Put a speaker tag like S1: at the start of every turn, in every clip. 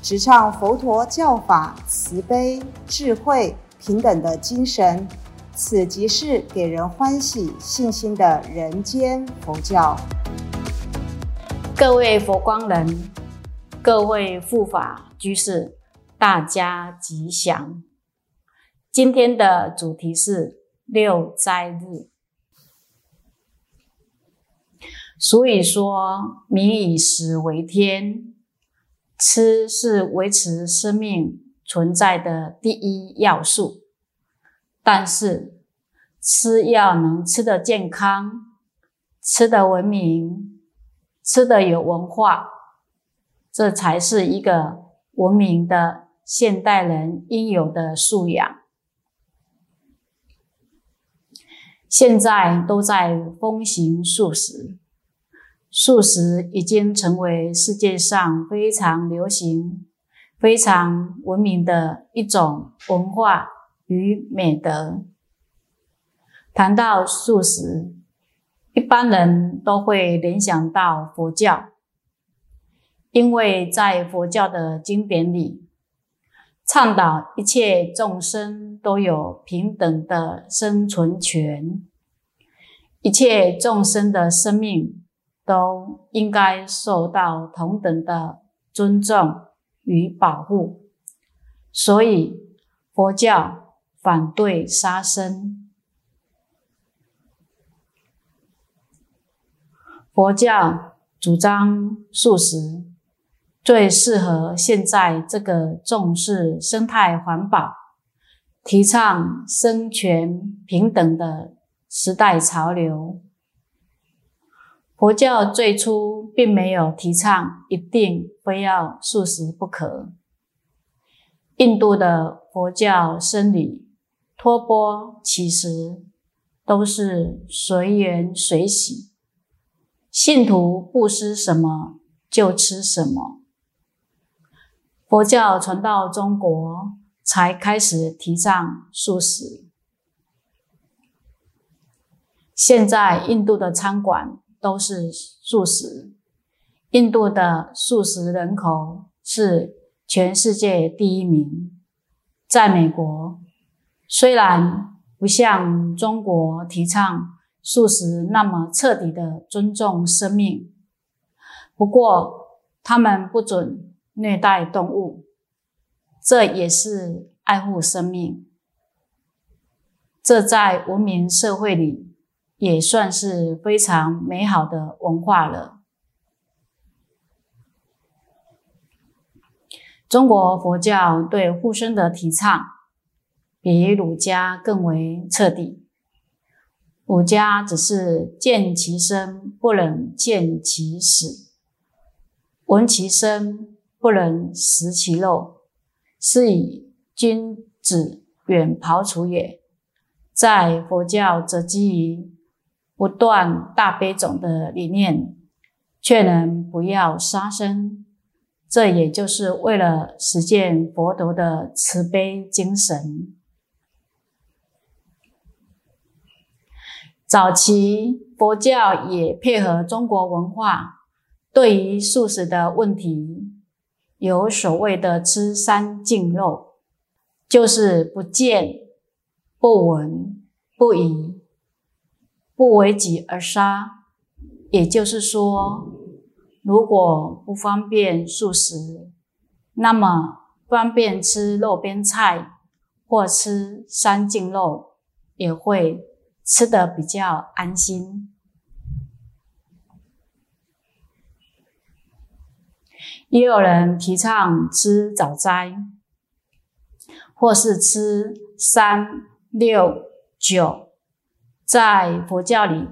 S1: 直唱佛陀教法慈悲、智慧、平等的精神。此即是给人欢喜、信心的人间佛教。
S2: 各位佛光人，各位护法居士，大家吉祥。今天的主题是六斋日。所以说，民以食为天，吃是维持生命存在的第一要素。但是，吃要能吃得健康，吃得文明，吃得有文化，这才是一个文明的现代人应有的素养。现在都在风行素食，素食已经成为世界上非常流行、非常文明的一种文化。与美德。谈到素食，一般人都会联想到佛教，因为在佛教的经典里，倡导一切众生都有平等的生存权，一切众生的生命都应该受到同等的尊重与保护，所以佛教。反对杀生，佛教主张素食，最适合现在这个重视生态环保、提倡生权平等的时代潮流。佛教最初并没有提倡一定非要素食不可。印度的佛教僧侣。托钵乞食都是随缘随喜，信徒布施什么就吃什么。佛教传到中国，才开始提倡素食。现在印度的餐馆都是素食，印度的素食人口是全世界第一名，在美国。虽然不像中国提倡素食那么彻底的尊重生命，不过他们不准虐待动物，这也是爱护生命。这在文明社会里也算是非常美好的文化了。中国佛教对护生的提倡。比儒家更为彻底。儒家只是见其生，不能见其死；闻其声，不能食其肉，是以君子远庖厨也。在佛教则基于不断大悲种的理念，却能不要杀生，这也就是为了实践佛陀的慈悲精神。早期佛教也配合中国文化，对于素食的问题，有所谓的吃三净肉，就是不见、不闻、不疑，不为己而杀。也就是说，如果不方便素食，那么方便吃肉边菜或吃三净肉，也会。吃得比较安心，也有人提倡吃早斋，或是吃三六九。在佛教里，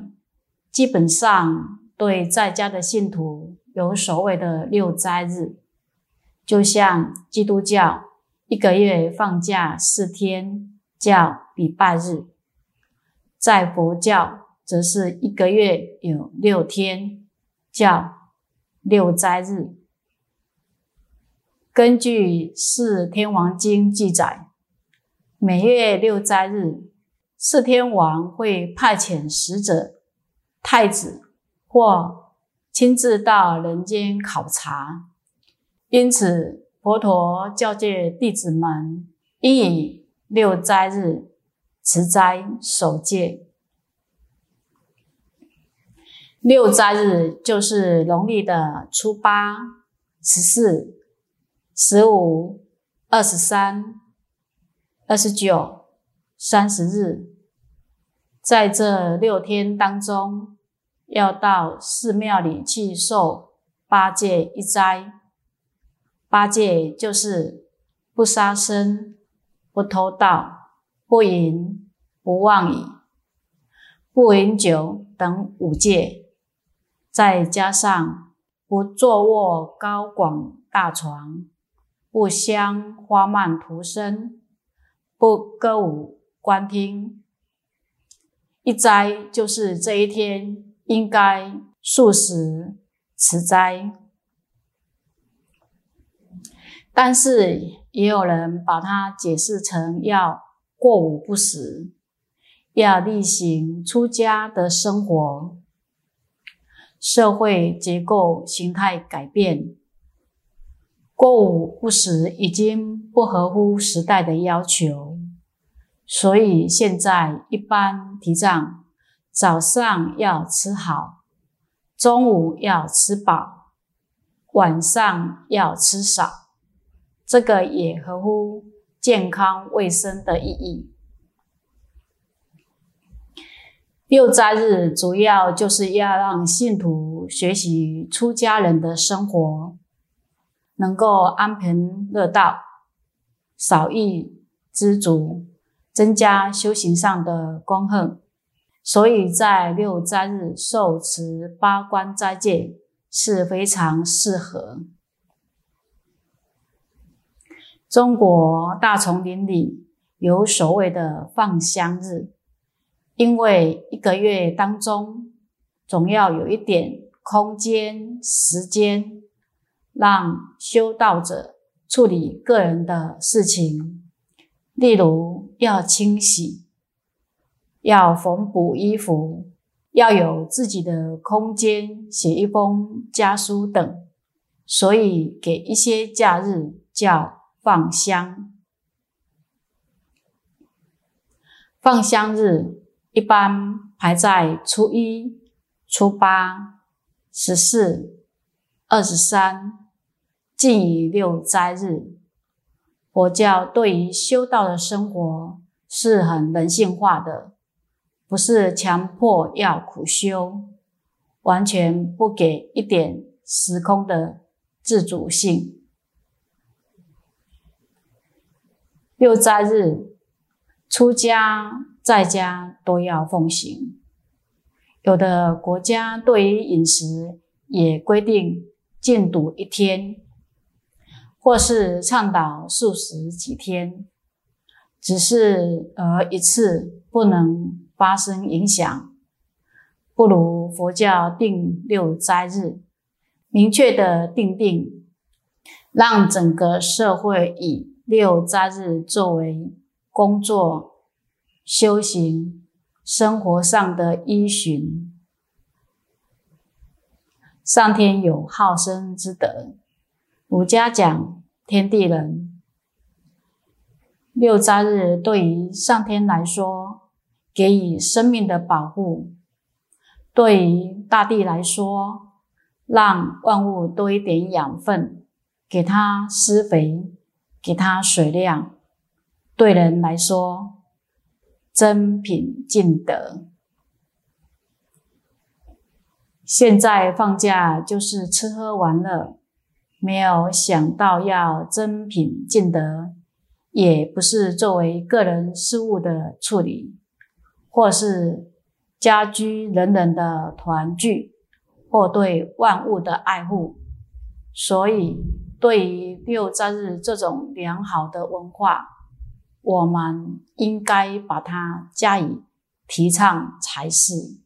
S2: 基本上对在家的信徒有所谓的六斋日，就像基督教一个月放假四天叫礼拜日，在佛教则是一个月有六天叫六斋日。根据《四天王经》记载，每月六斋日，四天王会派遣使者、太子或亲自到人间考察。因此，佛陀教诫弟子们应以六斋日持斋守戒。六斋日就是农历的初八、十四。十五、二十三、二十九、三十日，在这六天当中，要到寺庙里去受八戒一斋。八戒就是不杀生、不偷盗、不淫、不妄语、不饮酒等五戒，再加上不坐卧高广大床。不香花蔓涂身，不歌舞观听。一斋就是这一天应该素食持斋，但是也有人把它解释成要过午不食，要例行出家的生活。社会结构形态改变。过午不食已经不合乎时代的要求，所以现在一般提倡早上要吃好，中午要吃饱，晚上要吃少。这个也合乎健康卫生的意义。六斋日主要就是要让信徒学习出家人的生活。能够安贫乐道，少欲知足，增加修行上的功恨，所以在六斋日受持八关斋戒是非常适合。中国大丛林里有所谓的放香日，因为一个月当中总要有一点空间时间。让修道者处理个人的事情，例如要清洗、要缝补衣服、要有自己的空间、写一封家书等，所以给一些假日叫放香。放香日一般排在初一、初八、十四、二十三。近以六斋日，佛教对于修道的生活是很人性化的，不是强迫要苦修，完全不给一点时空的自主性。六斋日，出家在家都要奉行，有的国家对于饮食也规定禁赌一天。或是倡导素食几天，只是而一次不能发生影响，不如佛教定六斋日，明确的定定，让整个社会以六斋日作为工作、修行、生活上的依循。上天有好生之德。儒家讲天地人，六斋日对于上天来说，给予生命的保护；对于大地来说，让万物多一点养分，给它施肥，给它水量；对人来说，珍品尽德。现在放假就是吃喝玩乐。没有想到要真品尽德，也不是作为个人事务的处理，或是家居人人的团聚，或对万物的爱护，所以对于六斋日这种良好的文化，我们应该把它加以提倡才是。